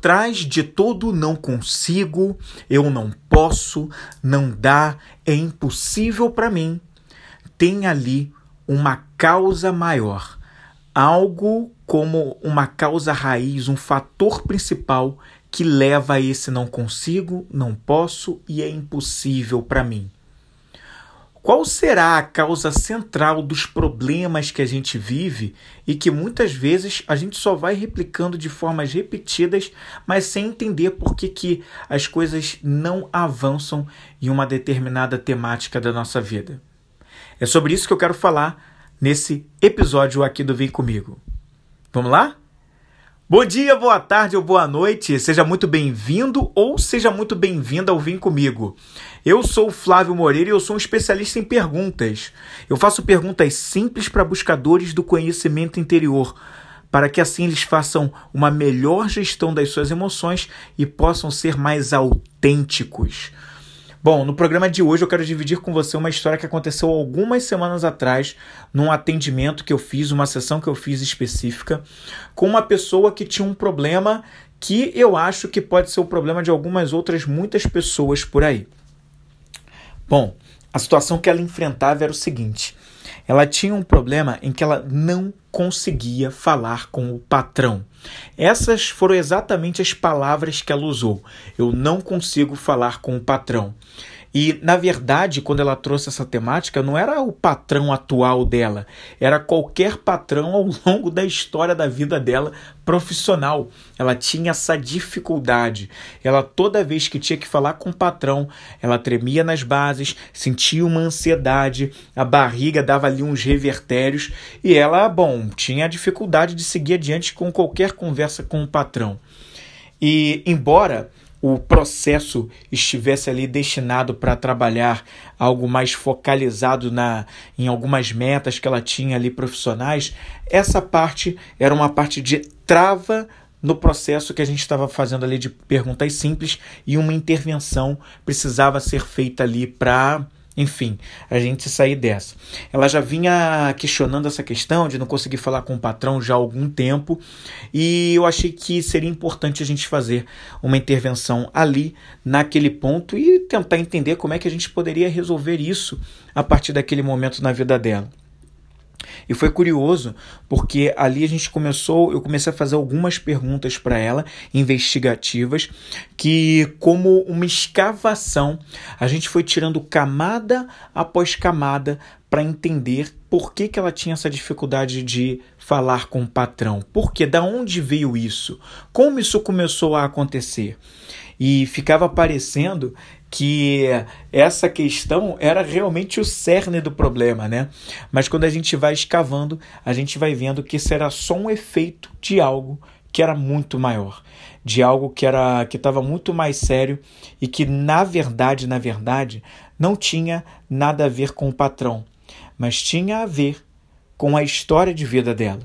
trás de todo não consigo, eu não posso, não dá, é impossível para mim, tem ali uma causa maior, algo como uma causa raiz, um fator principal que leva a esse não consigo, não posso e é impossível para mim. Qual será a causa central dos problemas que a gente vive e que muitas vezes a gente só vai replicando de formas repetidas, mas sem entender por que, que as coisas não avançam em uma determinada temática da nossa vida? É sobre isso que eu quero falar nesse episódio aqui do Vem Comigo. Vamos lá? Bom dia, boa tarde ou boa noite, seja muito bem-vindo ou seja muito bem-vinda ao Vem Comigo. Eu sou o Flávio Moreira e eu sou um especialista em perguntas. Eu faço perguntas simples para buscadores do conhecimento interior, para que assim eles façam uma melhor gestão das suas emoções e possam ser mais autênticos. Bom, no programa de hoje eu quero dividir com você uma história que aconteceu algumas semanas atrás, num atendimento que eu fiz, uma sessão que eu fiz específica, com uma pessoa que tinha um problema que eu acho que pode ser o problema de algumas outras muitas pessoas por aí. Bom, a situação que ela enfrentava era o seguinte: ela tinha um problema em que ela não conseguia falar com o patrão. Essas foram exatamente as palavras que ela usou. Eu não consigo falar com o patrão. E, na verdade, quando ela trouxe essa temática, não era o patrão atual dela, era qualquer patrão ao longo da história da vida dela profissional. Ela tinha essa dificuldade. Ela, toda vez que tinha que falar com o patrão, ela tremia nas bases, sentia uma ansiedade, a barriga dava ali uns revertérios e ela, bom, tinha a dificuldade de seguir adiante com qualquer conversa com o patrão. E, embora o processo estivesse ali destinado para trabalhar algo mais focalizado na, em algumas metas que ela tinha ali profissionais, essa parte era uma parte de trava no processo que a gente estava fazendo ali de perguntas simples e uma intervenção precisava ser feita ali para enfim, a gente sair dessa. Ela já vinha questionando essa questão de não conseguir falar com o patrão já há algum tempo e eu achei que seria importante a gente fazer uma intervenção ali, naquele ponto e tentar entender como é que a gente poderia resolver isso a partir daquele momento na vida dela. E foi curioso porque ali a gente começou, eu comecei a fazer algumas perguntas para ela, investigativas, que como uma escavação, a gente foi tirando camada após camada para entender por que, que ela tinha essa dificuldade de falar com o patrão. Por quê? Da onde veio isso? Como isso começou a acontecer? E ficava parecendo que essa questão era realmente o cerne do problema, né? Mas quando a gente vai escavando, a gente vai vendo que isso era só um efeito de algo que era muito maior, de algo que era que estava muito mais sério e que na verdade, na verdade, não tinha nada a ver com o patrão, mas tinha a ver com a história de vida dela.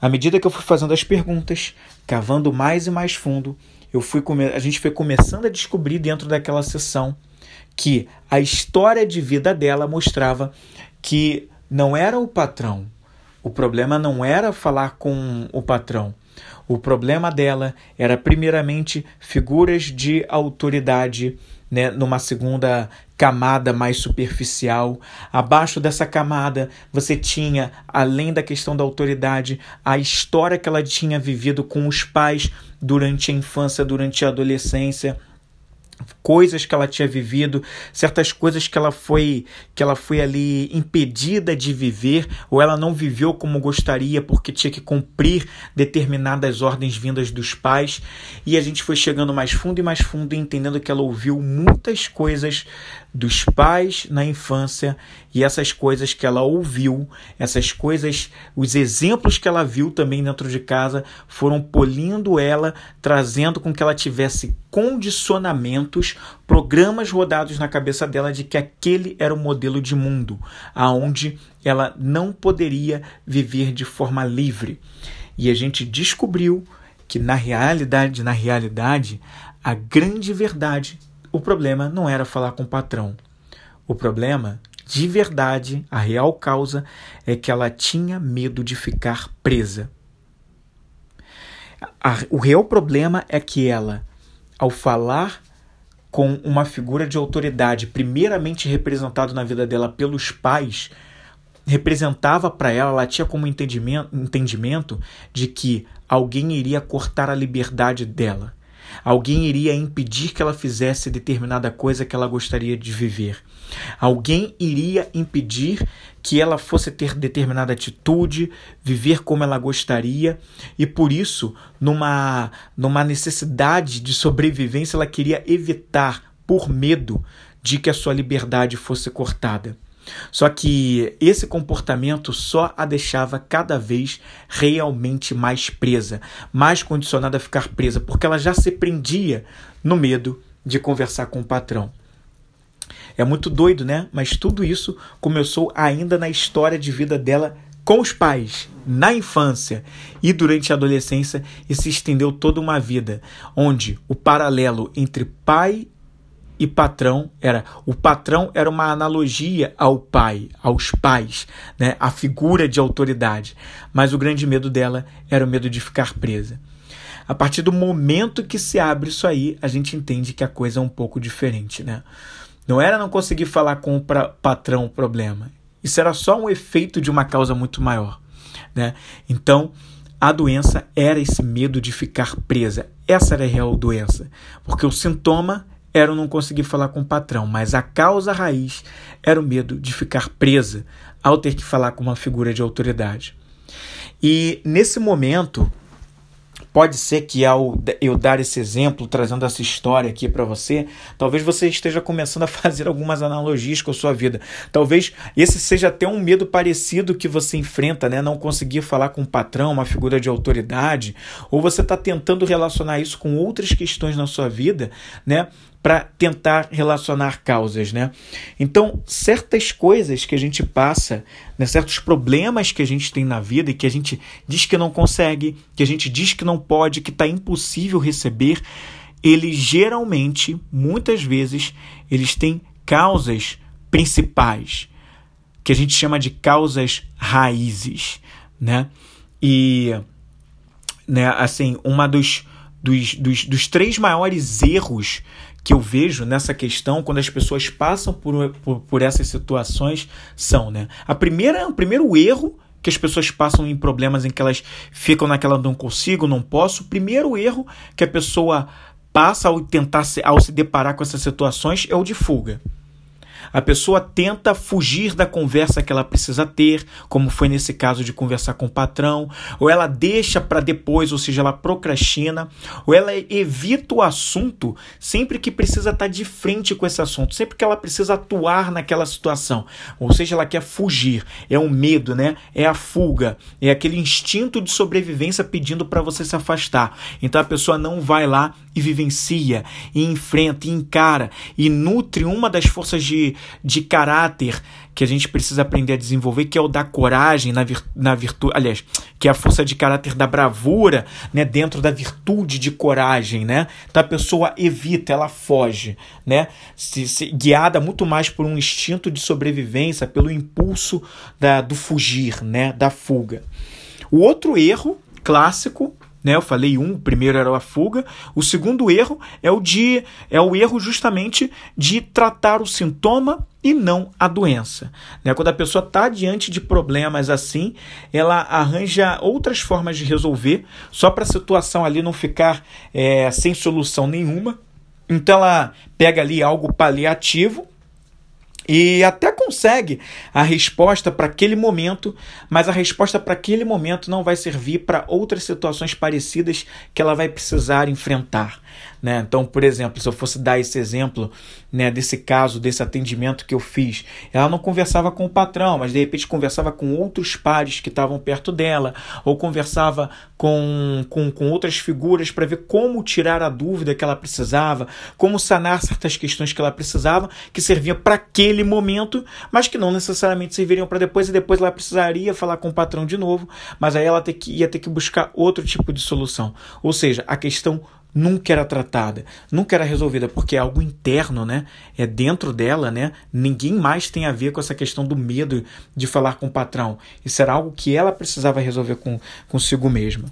À medida que eu fui fazendo as perguntas, cavando mais e mais fundo, eu fui a gente foi começando a descobrir dentro daquela sessão que a história de vida dela mostrava que não era o patrão. O problema não era falar com o patrão. O problema dela era primeiramente figuras de autoridade, né, numa segunda camada mais superficial. Abaixo dessa camada, você tinha, além da questão da autoridade, a história que ela tinha vivido com os pais durante a infância, durante a adolescência coisas que ela tinha vivido, certas coisas que ela foi que ela foi ali impedida de viver ou ela não viveu como gostaria porque tinha que cumprir determinadas ordens vindas dos pais, e a gente foi chegando mais fundo e mais fundo entendendo que ela ouviu muitas coisas dos pais na infância e essas coisas que ela ouviu, essas coisas, os exemplos que ela viu também dentro de casa foram polindo ela, trazendo com que ela tivesse condicionamentos, programas rodados na cabeça dela de que aquele era o modelo de mundo, aonde ela não poderia viver de forma livre. E a gente descobriu que na realidade, na realidade, a grande verdade o problema não era falar com o patrão. O problema, de verdade, a real causa é que ela tinha medo de ficar presa. A, o real problema é que ela, ao falar com uma figura de autoridade, primeiramente representado na vida dela pelos pais, representava para ela, ela tinha como entendimento, entendimento de que alguém iria cortar a liberdade dela. Alguém iria impedir que ela fizesse determinada coisa que ela gostaria de viver. Alguém iria impedir que ela fosse ter determinada atitude, viver como ela gostaria, e por isso, numa, numa necessidade de sobrevivência, ela queria evitar, por medo, de que a sua liberdade fosse cortada. Só que esse comportamento só a deixava cada vez realmente mais presa, mais condicionada a ficar presa, porque ela já se prendia no medo de conversar com o patrão. É muito doido, né? Mas tudo isso começou ainda na história de vida dela com os pais, na infância e durante a adolescência, e se estendeu toda uma vida, onde o paralelo entre pai e patrão era o patrão era uma analogia ao pai, aos pais, né, a figura de autoridade. Mas o grande medo dela era o medo de ficar presa. A partir do momento que se abre isso aí, a gente entende que a coisa é um pouco diferente, né? Não era não conseguir falar com o patrão o problema. Isso era só um efeito de uma causa muito maior, né? Então, a doença era esse medo de ficar presa. Essa era a real doença, porque o sintoma era o não conseguir falar com o patrão, mas a causa raiz era o medo de ficar presa ao ter que falar com uma figura de autoridade. E nesse momento, Pode ser que ao eu dar esse exemplo, trazendo essa história aqui para você, talvez você esteja começando a fazer algumas analogias com a sua vida. Talvez esse seja até um medo parecido que você enfrenta, né? Não conseguir falar com um patrão, uma figura de autoridade, ou você está tentando relacionar isso com outras questões na sua vida, né? Para tentar relacionar causas, né? Então, certas coisas que a gente passa, né, certos problemas que a gente tem na vida e que a gente diz que não consegue, que a gente diz que não pode, que está impossível receber, eles geralmente, muitas vezes, eles têm causas principais, que a gente chama de causas raízes, né? E, né, assim, uma dos, dos, dos, dos três maiores erros que eu vejo nessa questão quando as pessoas passam por, por, por essas situações são, né? A primeira, o primeiro erro que as pessoas passam em problemas em que elas ficam naquela não consigo, não posso. O primeiro erro que a pessoa passa ao tentar se, ao se deparar com essas situações é o de fuga. A pessoa tenta fugir da conversa que ela precisa ter, como foi nesse caso de conversar com o patrão, ou ela deixa para depois, ou seja, ela procrastina, ou ela evita o assunto sempre que precisa estar tá de frente com esse assunto, sempre que ela precisa atuar naquela situação. Ou seja, ela quer fugir. É o medo, né? É a fuga, é aquele instinto de sobrevivência pedindo para você se afastar. Então a pessoa não vai lá e vivencia, e enfrenta, e encara, e nutre uma das forças de, de caráter que a gente precisa aprender a desenvolver, que é o da coragem na, vir, na virtude, aliás, que é a força de caráter da bravura, né, dentro da virtude de coragem, né? Então a pessoa evita, ela foge, né? Se, se, guiada muito mais por um instinto de sobrevivência, pelo impulso da, do fugir, né, da fuga. O outro erro clássico né? Eu falei um, o primeiro era a fuga. O segundo erro é o de é o erro justamente de tratar o sintoma e não a doença. Né? Quando a pessoa está diante de problemas assim, ela arranja outras formas de resolver, só para a situação ali não ficar é, sem solução nenhuma. Então ela pega ali algo paliativo e até consegue a resposta para aquele momento, mas a resposta para aquele momento não vai servir para outras situações parecidas que ela vai precisar enfrentar. Né? Então, por exemplo, se eu fosse dar esse exemplo né, desse caso, desse atendimento que eu fiz, ela não conversava com o patrão, mas de repente conversava com outros pares que estavam perto dela, ou conversava com, com, com outras figuras para ver como tirar a dúvida que ela precisava, como sanar certas questões que ela precisava, que serviam para aquele momento, mas que não necessariamente serviriam para depois, e depois ela precisaria falar com o patrão de novo, mas aí ela ter que, ia ter que buscar outro tipo de solução. Ou seja, a questão nunca era tratada, nunca era resolvida, porque é algo interno, né? É dentro dela, né? Ninguém mais tem a ver com essa questão do medo de falar com o patrão. Isso era algo que ela precisava resolver com, consigo mesma.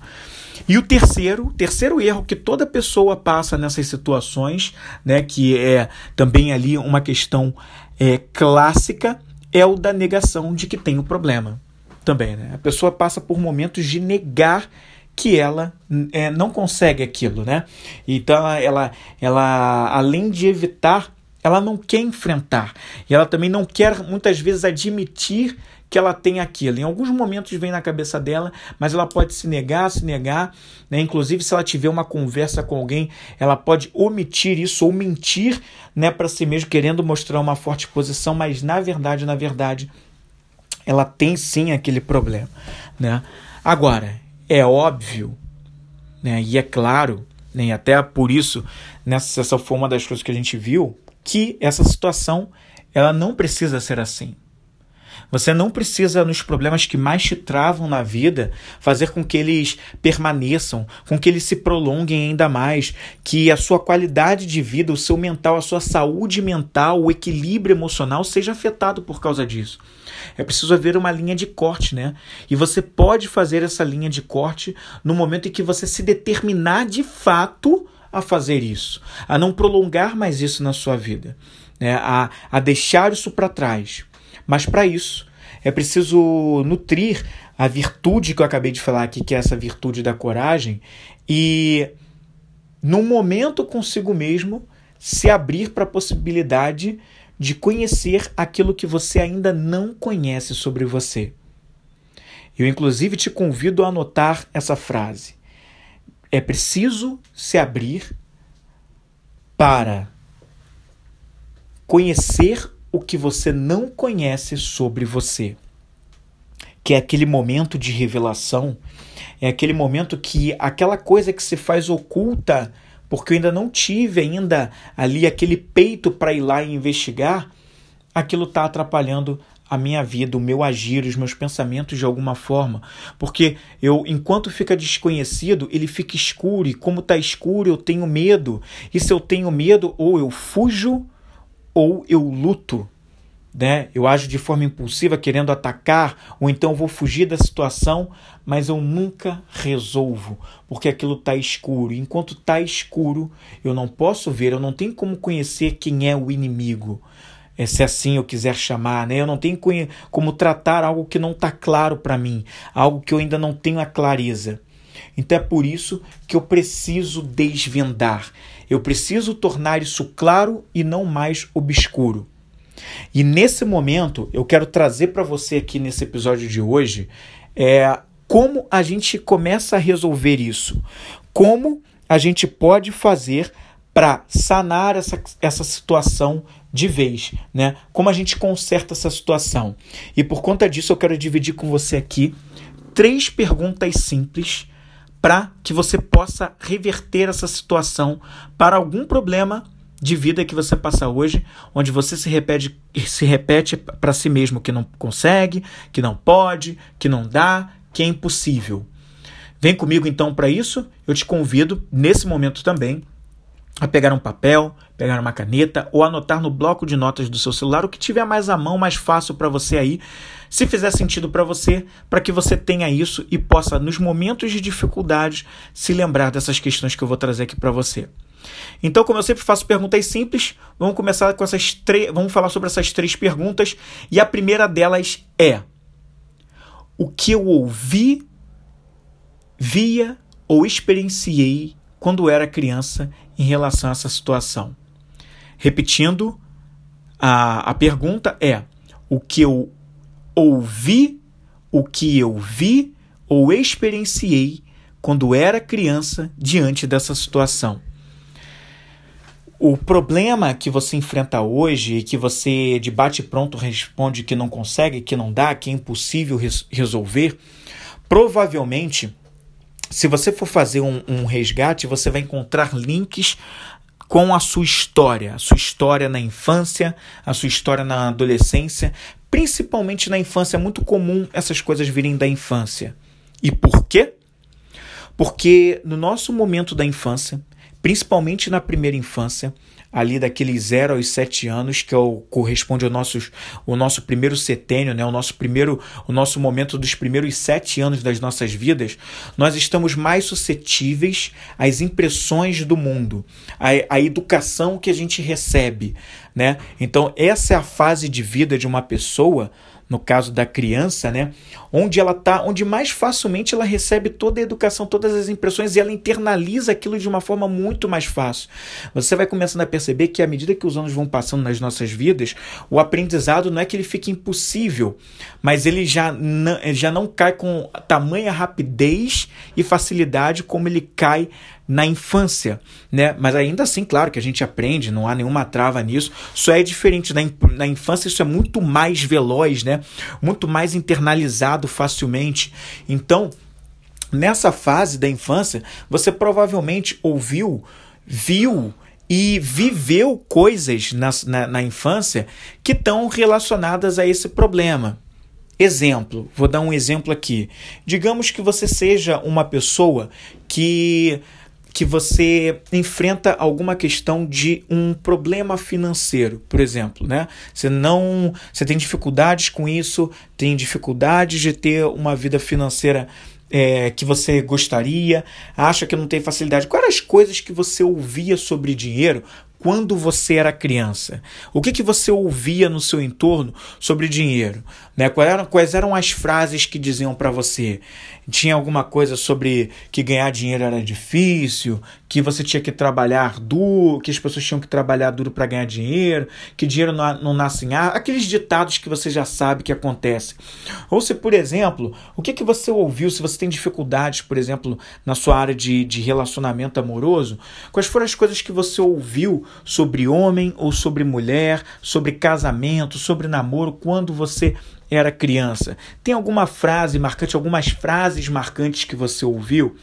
E o terceiro, terceiro erro que toda pessoa passa nessas situações, né, que é também ali uma questão é, clássica, é o da negação de que tem o problema. Também, né? A pessoa passa por momentos de negar que ela é, não consegue aquilo, né? Então ela, ela, além de evitar, ela não quer enfrentar. E ela também não quer muitas vezes admitir que ela tem aquilo. Em alguns momentos vem na cabeça dela, mas ela pode se negar, se negar. Né? Inclusive, se ela tiver uma conversa com alguém, ela pode omitir isso ou mentir né, para si mesmo, querendo mostrar uma forte posição, mas na verdade, na verdade, ela tem sim aquele problema. Né? Agora, é óbvio, né, e é claro, né, até por isso, nessa essa foi uma das coisas que a gente viu, que essa situação ela não precisa ser assim. Você não precisa, nos problemas que mais te travam na vida, fazer com que eles permaneçam, com que eles se prolonguem ainda mais, que a sua qualidade de vida, o seu mental, a sua saúde mental, o equilíbrio emocional seja afetado por causa disso. É preciso haver uma linha de corte, né? E você pode fazer essa linha de corte no momento em que você se determinar de fato a fazer isso, a não prolongar mais isso na sua vida, né? a, a deixar isso para trás. Mas para isso é preciso nutrir a virtude que eu acabei de falar aqui, que é essa virtude da coragem, e no momento consigo mesmo se abrir para a possibilidade de conhecer aquilo que você ainda não conhece sobre você. Eu, inclusive, te convido a anotar essa frase. É preciso se abrir para conhecer o que você não conhece sobre você. Que é aquele momento de revelação, é aquele momento que aquela coisa que se faz oculta porque eu ainda não tive ainda ali aquele peito para ir lá e investigar, aquilo está atrapalhando a minha vida, o meu agir, os meus pensamentos de alguma forma, porque eu, enquanto fica desconhecido, ele fica escuro e como está escuro, eu tenho medo. E se eu tenho medo, ou eu fujo ou eu luto né? Eu ajo de forma impulsiva querendo atacar, ou então vou fugir da situação, mas eu nunca resolvo, porque aquilo está escuro. Enquanto está escuro, eu não posso ver, eu não tenho como conhecer quem é o inimigo. É, se assim eu quiser chamar, né? Eu não tenho como tratar algo que não está claro para mim, algo que eu ainda não tenho a clareza. Então é por isso que eu preciso desvendar. Eu preciso tornar isso claro e não mais obscuro. E nesse momento, eu quero trazer para você aqui nesse episódio de hoje é, como a gente começa a resolver isso. Como a gente pode fazer para sanar essa, essa situação de vez, né? Como a gente conserta essa situação. E por conta disso, eu quero dividir com você aqui três perguntas simples para que você possa reverter essa situação para algum problema de vida que você passa hoje, onde você se repete, se repete para si mesmo que não consegue, que não pode, que não dá, que é impossível. Vem comigo então para isso. Eu te convido nesse momento também a pegar um papel, pegar uma caneta ou anotar no bloco de notas do seu celular o que tiver mais à mão, mais fácil para você aí, se fizer sentido para você, para que você tenha isso e possa nos momentos de dificuldade se lembrar dessas questões que eu vou trazer aqui para você. Então, como eu sempre faço perguntas simples, vamos começar com essas três. Vamos falar sobre essas três perguntas. E a primeira delas é: O que eu ouvi, via ou experienciei quando era criança em relação a essa situação? Repetindo, a, a pergunta é: O que eu ouvi, o que eu vi ou experienciei quando era criança diante dessa situação? O problema que você enfrenta hoje e que você de bate pronto responde que não consegue, que não dá, que é impossível res resolver, provavelmente, se você for fazer um, um resgate, você vai encontrar links com a sua história, a sua história na infância, a sua história na adolescência, principalmente na infância. É muito comum essas coisas virem da infância. E por quê? Porque no nosso momento da infância, principalmente na primeira infância, ali daqueles 0 aos 7 anos, que é o, corresponde ao nosso, o nosso primeiro setênio, né? o nosso primeiro, o nosso momento dos primeiros sete anos das nossas vidas, nós estamos mais suscetíveis às impressões do mundo, à, à educação que a gente recebe. Né? Então, essa é a fase de vida de uma pessoa no caso da criança, né, onde ela tá, onde mais facilmente ela recebe toda a educação, todas as impressões e ela internaliza aquilo de uma forma muito mais fácil. Você vai começando a perceber que à medida que os anos vão passando nas nossas vidas, o aprendizado não é que ele fique impossível, mas ele já não, já não cai com tamanha rapidez e facilidade como ele cai na infância, né? Mas ainda assim, claro que a gente aprende, não há nenhuma trava nisso. Só é diferente na, na infância, isso é muito mais veloz, né? Muito mais internalizado facilmente. Então, nessa fase da infância, você provavelmente ouviu, viu e viveu coisas na, na, na infância que estão relacionadas a esse problema. Exemplo, vou dar um exemplo aqui. Digamos que você seja uma pessoa que que você enfrenta alguma questão de um problema financeiro, por exemplo, né? Você não, você tem dificuldades com isso, tem dificuldades de ter uma vida financeira é, que você gostaria, acha que não tem facilidade. Quais as coisas que você ouvia sobre dinheiro quando você era criança? O que, que você ouvia no seu entorno sobre dinheiro? Né? Quais, eram, quais eram as frases que diziam para você? Tinha alguma coisa sobre que ganhar dinheiro era difícil, que você tinha que trabalhar duro, que as pessoas tinham que trabalhar duro para ganhar dinheiro, que dinheiro não, não nasce em ar, aqueles ditados que você já sabe que acontecem. Ou se, por exemplo, o que, que você ouviu, se você tem dificuldades, por exemplo, na sua área de, de relacionamento amoroso, quais foram as coisas que você ouviu sobre homem ou sobre mulher, sobre casamento, sobre namoro, quando você era criança? Tem alguma frase marcante, algumas frases marcantes que você ouviu?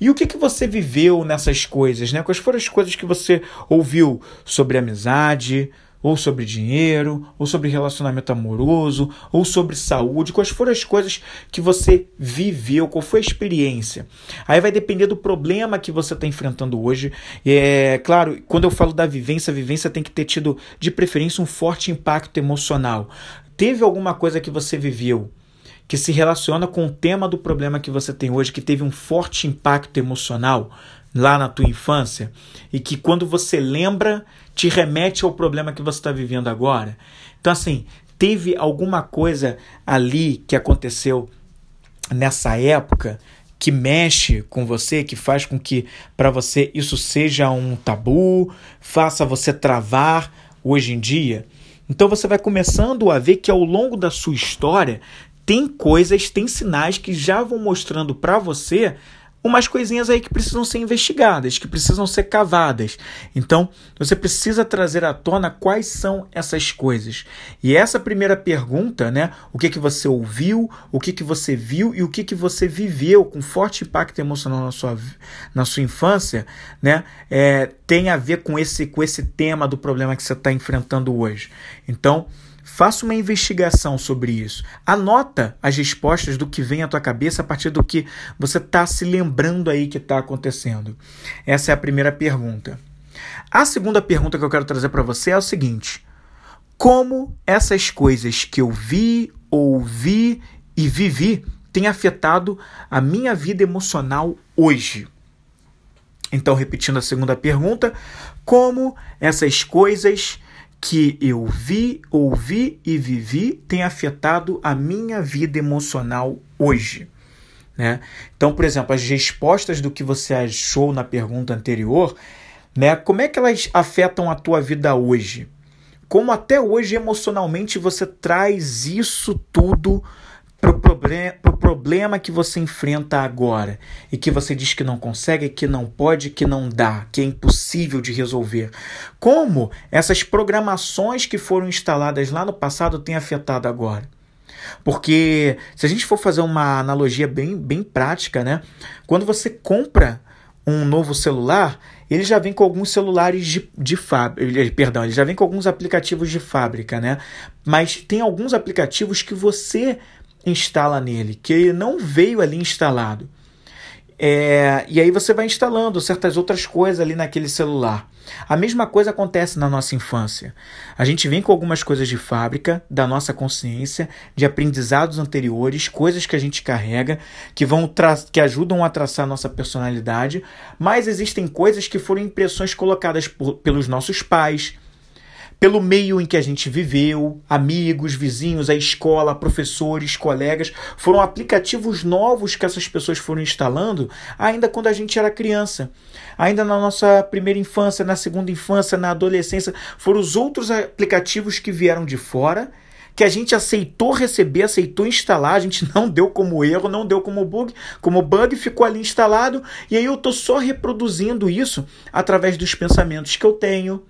E o que, que você viveu nessas coisas? Né? Quais foram as coisas que você ouviu sobre amizade, ou sobre dinheiro, ou sobre relacionamento amoroso, ou sobre saúde, quais foram as coisas que você viveu, qual foi a experiência. Aí vai depender do problema que você está enfrentando hoje. É claro, quando eu falo da vivência, a vivência tem que ter tido, de preferência, um forte impacto emocional. Teve alguma coisa que você viveu que se relaciona com o tema do problema que você tem hoje, que teve um forte impacto emocional lá na tua infância e que quando você lembra te remete ao problema que você está vivendo agora. Então, assim, teve alguma coisa ali que aconteceu nessa época que mexe com você, que faz com que para você isso seja um tabu, faça você travar hoje em dia. Então você vai começando a ver que ao longo da sua história tem coisas, tem sinais que já vão mostrando para você umas coisinhas aí que precisam ser investigadas, que precisam ser cavadas. Então, você precisa trazer à tona quais são essas coisas. E essa primeira pergunta, né, o que que você ouviu, o que que você viu e o que que você viveu com forte impacto emocional na sua, na sua infância, né, é, tem a ver com esse com esse tema do problema que você está enfrentando hoje. Então, Faça uma investigação sobre isso. Anota as respostas do que vem à tua cabeça a partir do que você está se lembrando aí que está acontecendo. Essa é a primeira pergunta. A segunda pergunta que eu quero trazer para você é o seguinte: como essas coisas que eu vi, ouvi e vivi têm afetado a minha vida emocional hoje? Então, repetindo a segunda pergunta, como essas coisas que eu vi, ouvi e vivi tem afetado a minha vida emocional hoje. Né? Então, por exemplo, as respostas do que você achou na pergunta anterior, né? como é que elas afetam a tua vida hoje? Como até hoje emocionalmente você traz isso tudo para o pro problema que você enfrenta agora e que você diz que não consegue, que não pode, que não dá, que é impossível de resolver. Como essas programações que foram instaladas lá no passado têm afetado agora? Porque se a gente for fazer uma analogia bem, bem prática, né? Quando você compra um novo celular, ele já vem com alguns celulares de, de fábrica, perdão, ele já vem com alguns aplicativos de fábrica, né? Mas tem alguns aplicativos que você instala nele, que não veio ali instalado. É, e aí você vai instalando certas outras coisas ali naquele celular. A mesma coisa acontece na nossa infância. A gente vem com algumas coisas de fábrica, da nossa consciência, de aprendizados anteriores, coisas que a gente carrega, que vão que ajudam a traçar a nossa personalidade, mas existem coisas que foram impressões colocadas por, pelos nossos pais, pelo meio em que a gente viveu, amigos, vizinhos, a escola, professores, colegas, foram aplicativos novos que essas pessoas foram instalando ainda quando a gente era criança. Ainda na nossa primeira infância, na segunda infância, na adolescência, foram os outros aplicativos que vieram de fora que a gente aceitou receber, aceitou instalar, a gente não deu como erro, não deu como bug, como bug, ficou ali instalado, e aí eu estou só reproduzindo isso através dos pensamentos que eu tenho,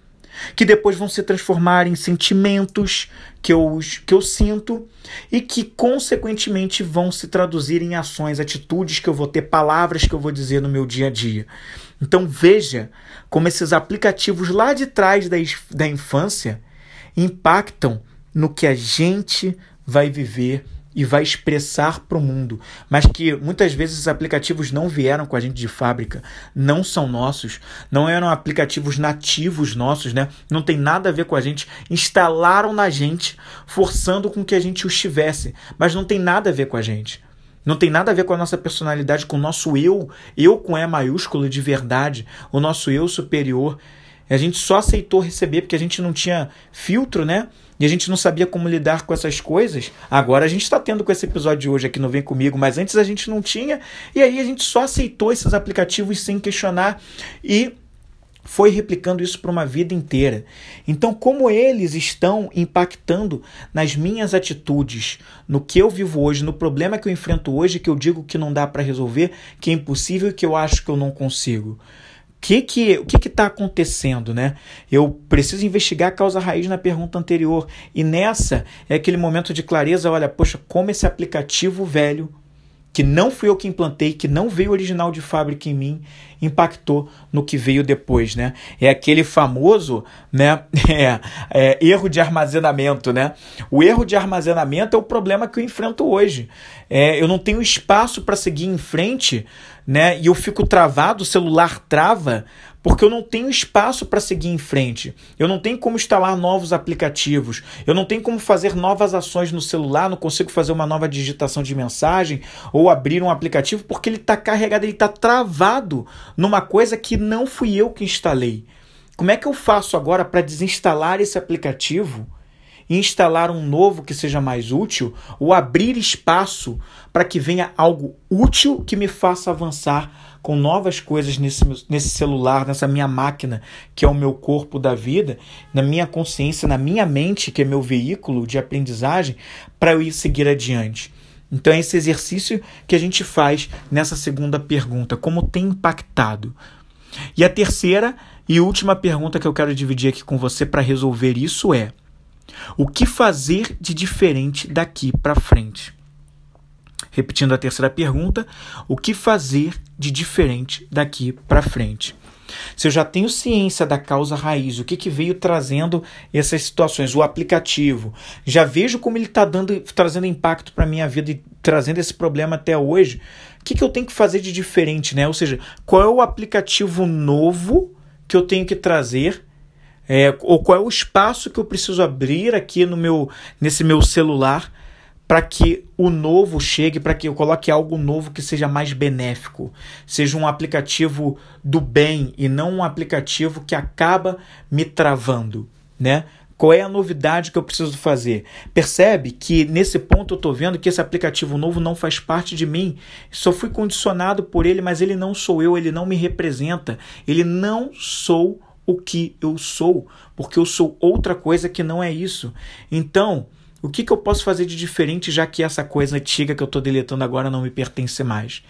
que depois vão se transformar em sentimentos que eu, que eu sinto e que, consequentemente, vão se traduzir em ações, atitudes que eu vou ter, palavras que eu vou dizer no meu dia a dia. Então veja como esses aplicativos lá de trás da, da infância impactam no que a gente vai viver e vai expressar para o mundo, mas que muitas vezes os aplicativos não vieram com a gente de fábrica, não são nossos, não eram aplicativos nativos nossos, né? Não tem nada a ver com a gente, instalaram na gente, forçando com que a gente os tivesse, mas não tem nada a ver com a gente. Não tem nada a ver com a nossa personalidade, com o nosso eu, eu com E maiúsculo de verdade, o nosso eu superior. A gente só aceitou receber porque a gente não tinha filtro, né? E a gente não sabia como lidar com essas coisas. Agora a gente está tendo com esse episódio de hoje aqui no Vem Comigo, mas antes a gente não tinha, e aí a gente só aceitou esses aplicativos sem questionar e foi replicando isso para uma vida inteira. Então, como eles estão impactando nas minhas atitudes, no que eu vivo hoje, no problema que eu enfrento hoje, que eu digo que não dá para resolver, que é impossível e que eu acho que eu não consigo que que, o que está acontecendo, né? Eu preciso investigar a causa raiz na pergunta anterior. E nessa é aquele momento de clareza, olha, poxa, como esse aplicativo velho, que não fui eu que implantei, que não veio original de fábrica em mim, impactou no que veio depois, né? É aquele famoso, né? É, é, erro de armazenamento, né? O erro de armazenamento é o problema que eu enfrento hoje. É, eu não tenho espaço para seguir em frente, né? E eu fico travado, o celular trava porque eu não tenho espaço para seguir em frente. Eu não tenho como instalar novos aplicativos. Eu não tenho como fazer novas ações no celular. Não consigo fazer uma nova digitação de mensagem ou abrir um aplicativo porque ele está carregado, ele está travado numa coisa que não fui eu que instalei. Como é que eu faço agora para desinstalar esse aplicativo? Instalar um novo que seja mais útil ou abrir espaço para que venha algo útil que me faça avançar com novas coisas nesse, nesse celular, nessa minha máquina, que é o meu corpo da vida, na minha consciência, na minha mente, que é meu veículo de aprendizagem, para eu ir seguir adiante. Então é esse exercício que a gente faz nessa segunda pergunta, como tem impactado. E a terceira e última pergunta que eu quero dividir aqui com você para resolver isso é: o que fazer de diferente daqui para frente? Repetindo a terceira pergunta, o que fazer de diferente daqui para frente? Se eu já tenho ciência da causa raiz, o que, que veio trazendo essas situações, o aplicativo, já vejo como ele está trazendo impacto para a minha vida e trazendo esse problema até hoje, o que, que eu tenho que fazer de diferente, né? Ou seja, qual é o aplicativo novo que eu tenho que trazer é, ou qual é o espaço que eu preciso abrir aqui no meu nesse meu celular para que o novo chegue, para que eu coloque algo novo que seja mais benéfico, seja um aplicativo do bem e não um aplicativo que acaba me travando, né? Qual é a novidade que eu preciso fazer? Percebe que nesse ponto eu estou vendo que esse aplicativo novo não faz parte de mim. Só fui condicionado por ele, mas ele não sou eu, ele não me representa. Ele não sou o que eu sou, porque eu sou outra coisa que não é isso. Então, o que, que eu posso fazer de diferente já que essa coisa antiga que eu estou deletando agora não me pertence mais?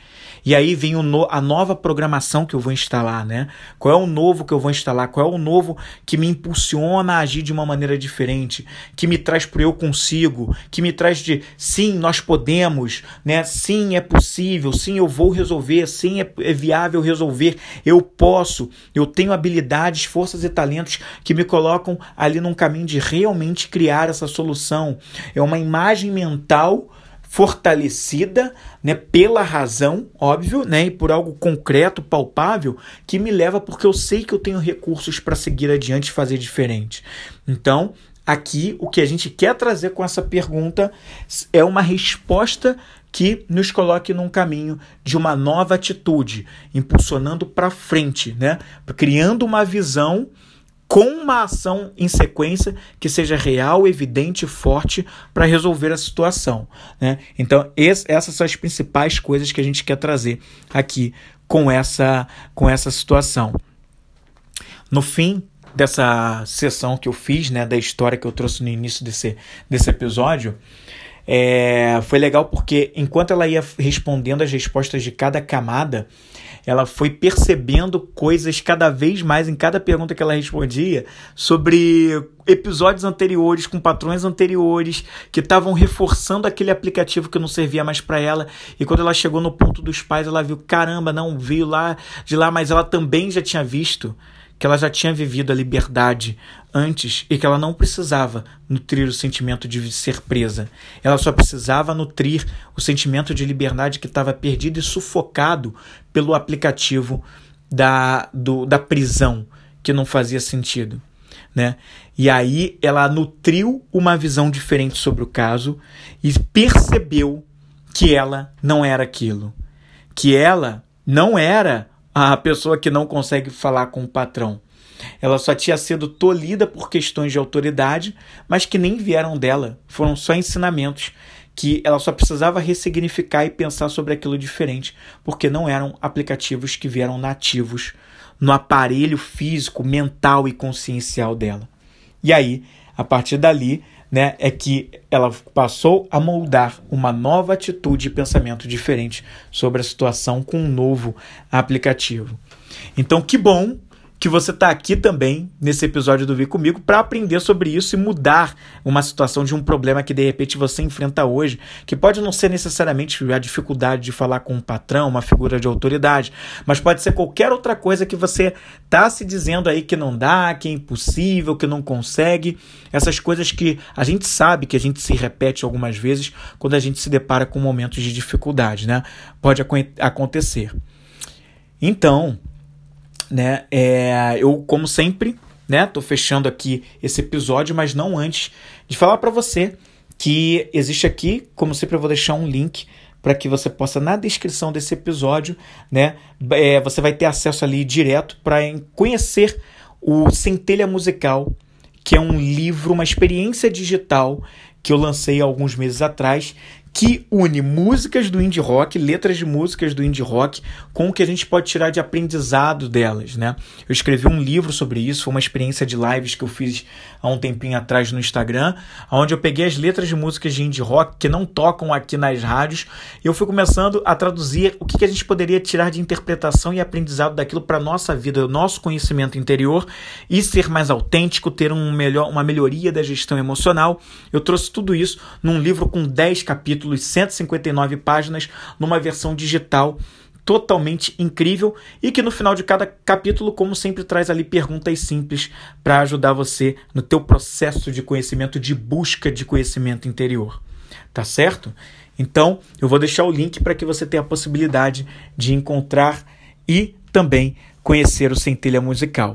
E aí vem no, a nova programação que eu vou instalar, né? Qual é o novo que eu vou instalar? Qual é o novo que me impulsiona a agir de uma maneira diferente? Que me traz para eu consigo? Que me traz de sim, nós podemos, né? Sim, é possível. Sim, eu vou resolver. Sim, é, é viável resolver. Eu posso. Eu tenho habilidades, forças e talentos que me colocam ali num caminho de realmente criar essa solução. É uma imagem mental fortalecida né, pela razão, óbvio, né, e por algo concreto, palpável, que me leva porque eu sei que eu tenho recursos para seguir adiante e fazer diferente. Então, aqui o que a gente quer trazer com essa pergunta é uma resposta que nos coloque num caminho de uma nova atitude, impulsionando para frente, né? criando uma visão com uma ação em sequência que seja real, evidente e forte para resolver a situação. Né? Então, esse, essas são as principais coisas que a gente quer trazer aqui com essa, com essa situação. No fim dessa sessão que eu fiz, né, da história que eu trouxe no início desse, desse episódio, é, foi legal porque enquanto ela ia respondendo as respostas de cada camada, ela foi percebendo coisas cada vez mais em cada pergunta que ela respondia sobre episódios anteriores com patrões anteriores que estavam reforçando aquele aplicativo que não servia mais para ela. E quando ela chegou no ponto dos pais, ela viu, caramba, não veio lá de lá, mas ela também já tinha visto que ela já tinha vivido a liberdade antes e que ela não precisava nutrir o sentimento de ser presa. Ela só precisava nutrir o sentimento de liberdade que estava perdido e sufocado pelo aplicativo da, do, da prisão, que não fazia sentido. Né? E aí ela nutriu uma visão diferente sobre o caso e percebeu que ela não era aquilo. Que ela não era a pessoa que não consegue falar com o patrão. Ela só tinha sido tolhida por questões de autoridade, mas que nem vieram dela, foram só ensinamentos que ela só precisava ressignificar e pensar sobre aquilo diferente, porque não eram aplicativos que vieram nativos no aparelho físico, mental e consciencial dela. E aí, a partir dali, né, é que ela passou a moldar uma nova atitude e pensamento diferente sobre a situação com um novo aplicativo. Então, que bom que você está aqui também nesse episódio do Vi Comigo para aprender sobre isso e mudar uma situação de um problema que de repente você enfrenta hoje, que pode não ser necessariamente a dificuldade de falar com um patrão, uma figura de autoridade, mas pode ser qualquer outra coisa que você está se dizendo aí que não dá, que é impossível, que não consegue, essas coisas que a gente sabe que a gente se repete algumas vezes quando a gente se depara com momentos de dificuldade, né? Pode acontecer. Então, né? É, eu, como sempre, né? Tô fechando aqui esse episódio, mas não antes de falar para você que existe aqui, como sempre, eu vou deixar um link para que você possa na descrição desse episódio, né? É, você vai ter acesso ali direto para conhecer o Centelha Musical, que é um livro, uma experiência digital que eu lancei alguns meses atrás, que une músicas do indie rock, letras de músicas do indie rock, com o que a gente pode tirar de aprendizado delas, né? Eu escrevi um livro sobre isso, foi uma experiência de lives que eu fiz há um tempinho atrás no Instagram, onde eu peguei as letras de músicas de indie rock que não tocam aqui nas rádios, e eu fui começando a traduzir o que, a gente poderia tirar de interpretação e aprendizado daquilo para nossa vida, o nosso conhecimento interior e ser mais autêntico, ter um melhor, uma melhoria da gestão emocional. Eu trouxe tudo isso num livro com 10 capítulos capítulos, 159 páginas, numa versão digital totalmente incrível e que no final de cada capítulo, como sempre, traz ali perguntas simples para ajudar você no teu processo de conhecimento, de busca de conhecimento interior. Tá certo? Então, eu vou deixar o link para que você tenha a possibilidade de encontrar e também conhecer o Centelha Musical.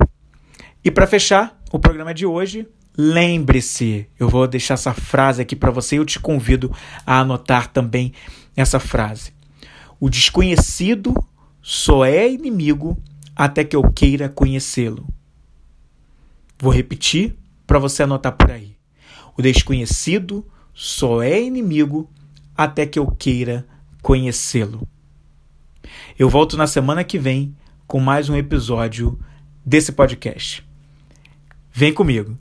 E para fechar o programa de hoje, Lembre-se, eu vou deixar essa frase aqui para você e eu te convido a anotar também essa frase. O desconhecido só é inimigo até que eu queira conhecê-lo. Vou repetir para você anotar por aí. O desconhecido só é inimigo até que eu queira conhecê-lo. Eu volto na semana que vem com mais um episódio desse podcast. Vem comigo.